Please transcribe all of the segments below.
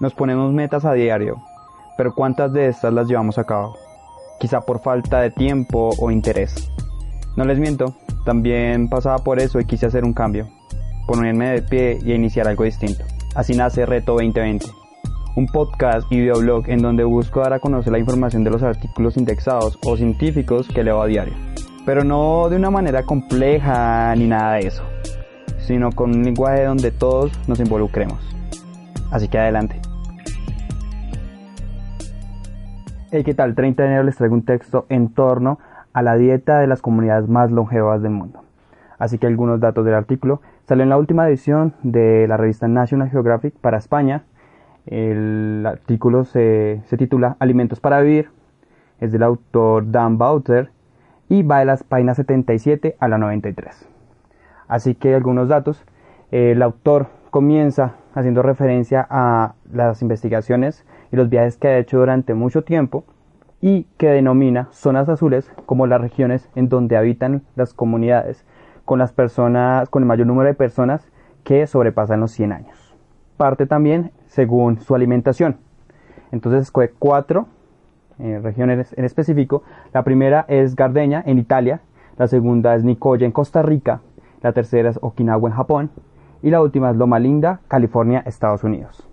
Nos ponemos metas a diario, pero ¿cuántas de estas las llevamos a cabo? Quizá por falta de tiempo o interés. No les miento, también pasaba por eso y quise hacer un cambio, ponerme de pie y iniciar algo distinto. Así nace Reto 2020, un podcast y videoblog en donde busco dar a conocer la información de los artículos indexados o científicos que leo a diario. Pero no de una manera compleja ni nada de eso, sino con un lenguaje donde todos nos involucremos. Así que adelante. Hey, ¿qué tal? 30 de enero les traigo un texto en torno a la dieta de las comunidades más longevas del mundo. Así que algunos datos del artículo. Salió en la última edición de la revista National Geographic para España el artículo se, titula Alimentos para vivir, es del autor Dan Bauter y va de las páginas 77 a la 93. Así que algunos datos. El autor comienza haciendo referencia a las investigaciones y los viajes que ha hecho durante mucho tiempo y que denomina zonas azules como las regiones en donde habitan las comunidades con las personas con el mayor número de personas que sobrepasan los 100 años parte también según su alimentación. Entonces escoge cuatro eh, regiones en específico. La primera es Gardeña en Italia, la segunda es Nicoya en Costa Rica, la tercera es Okinawa en Japón y la última es Loma Linda, California, Estados Unidos.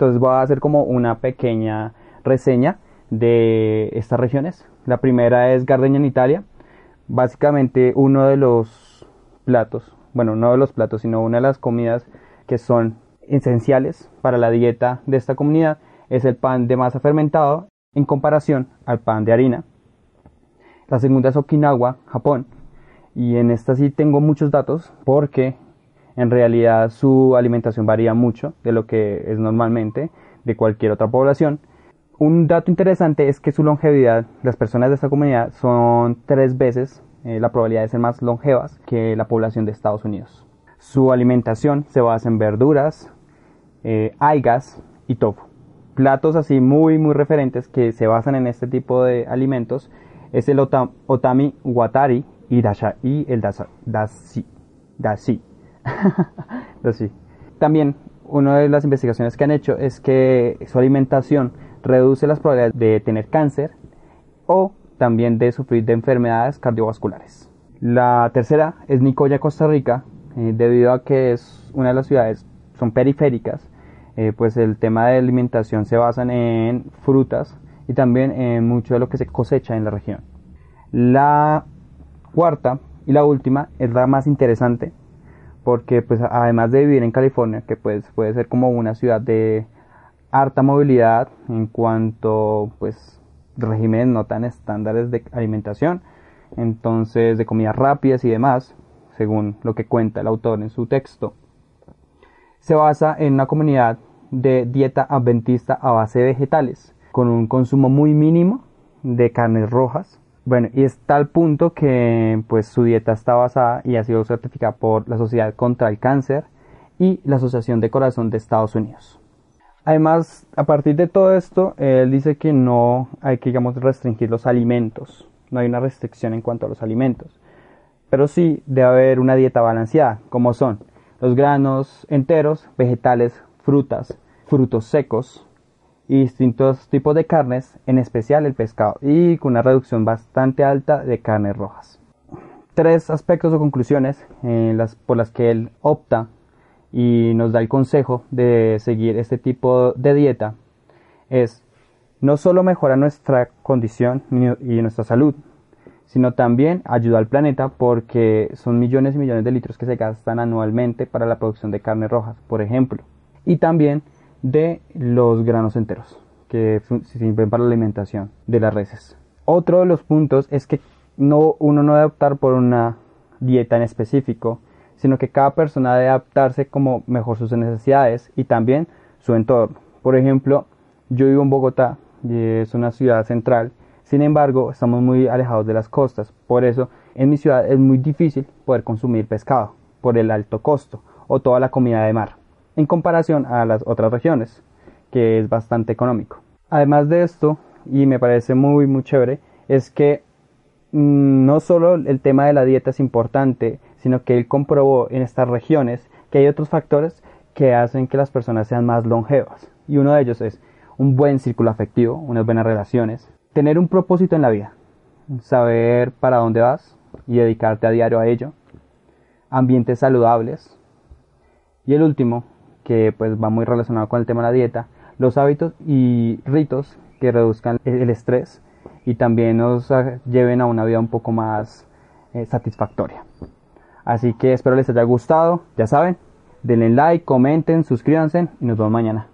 Entonces voy a hacer como una pequeña reseña de estas regiones. La primera es Gardeña en Italia. Básicamente uno de los platos, bueno, no de los platos, sino una de las comidas que son esenciales para la dieta de esta comunidad es el pan de masa fermentado en comparación al pan de harina. La segunda es Okinawa, Japón, y en esta sí tengo muchos datos porque en realidad su alimentación varía mucho de lo que es normalmente de cualquier otra población. Un dato interesante es que su longevidad, las personas de esta comunidad son tres veces eh, la probabilidad de ser más longevas que la población de Estados Unidos. Su alimentación se basa en verduras, eh, algas y tofu. Platos así muy muy referentes que se basan en este tipo de alimentos es el otami watari y, y el También una de las investigaciones que han hecho es que su alimentación reduce las probabilidades de tener cáncer o también de sufrir de enfermedades cardiovasculares. La tercera es Nicoya, Costa Rica, eh, debido a que es una de las ciudades, son periféricas, eh, pues el tema de alimentación se basa en frutas y también en mucho de lo que se cosecha en la región. La cuarta y la última es la más interesante porque pues además de vivir en California, que pues puede ser como una ciudad de harta movilidad en cuanto pues regímenes no tan estándares de alimentación, entonces de comidas rápidas y demás, según lo que cuenta el autor en su texto, se basa en una comunidad de dieta adventista a base de vegetales, con un consumo muy mínimo de carnes rojas. Bueno, y es tal punto que pues su dieta está basada y ha sido certificada por la Sociedad contra el Cáncer y la Asociación de Corazón de Estados Unidos. Además, a partir de todo esto, él dice que no hay que, digamos, restringir los alimentos. No hay una restricción en cuanto a los alimentos. Pero sí debe haber una dieta balanceada, como son los granos enteros, vegetales, frutas, frutos secos y distintos tipos de carnes, en especial el pescado, y con una reducción bastante alta de carnes rojas. Tres aspectos o conclusiones las, por las que él opta y nos da el consejo de seguir este tipo de dieta es no solo mejora nuestra condición y nuestra salud, sino también ayuda al planeta porque son millones y millones de litros que se gastan anualmente para la producción de carnes rojas, por ejemplo, y también de los granos enteros que sirven para la alimentación de las reses. Otro de los puntos es que no, uno no debe optar por una dieta en específico, sino que cada persona debe adaptarse como mejor sus necesidades y también su entorno. Por ejemplo, yo vivo en Bogotá es una ciudad central sin embargo, estamos muy alejados de las costas, por eso en mi ciudad es muy difícil poder consumir pescado por el alto costo o toda la comida de mar, en comparación a las otras regiones, que es bastante económico. Además de esto, y me parece muy muy chévere, es que mm, no solo el tema de la dieta es importante, sino que él comprobó en estas regiones que hay otros factores que hacen que las personas sean más longevas. y uno de ellos es un buen círculo afectivo, unas buenas relaciones, tener un propósito en la vida, saber para dónde vas y dedicarte a diario a ello, ambientes saludables y el último, que pues va muy relacionado con el tema de la dieta, los hábitos y ritos que reduzcan el estrés y también nos lleven a una vida un poco más eh, satisfactoria. Así que espero les haya gustado, ya saben, denle like, comenten, suscríbanse y nos vemos mañana.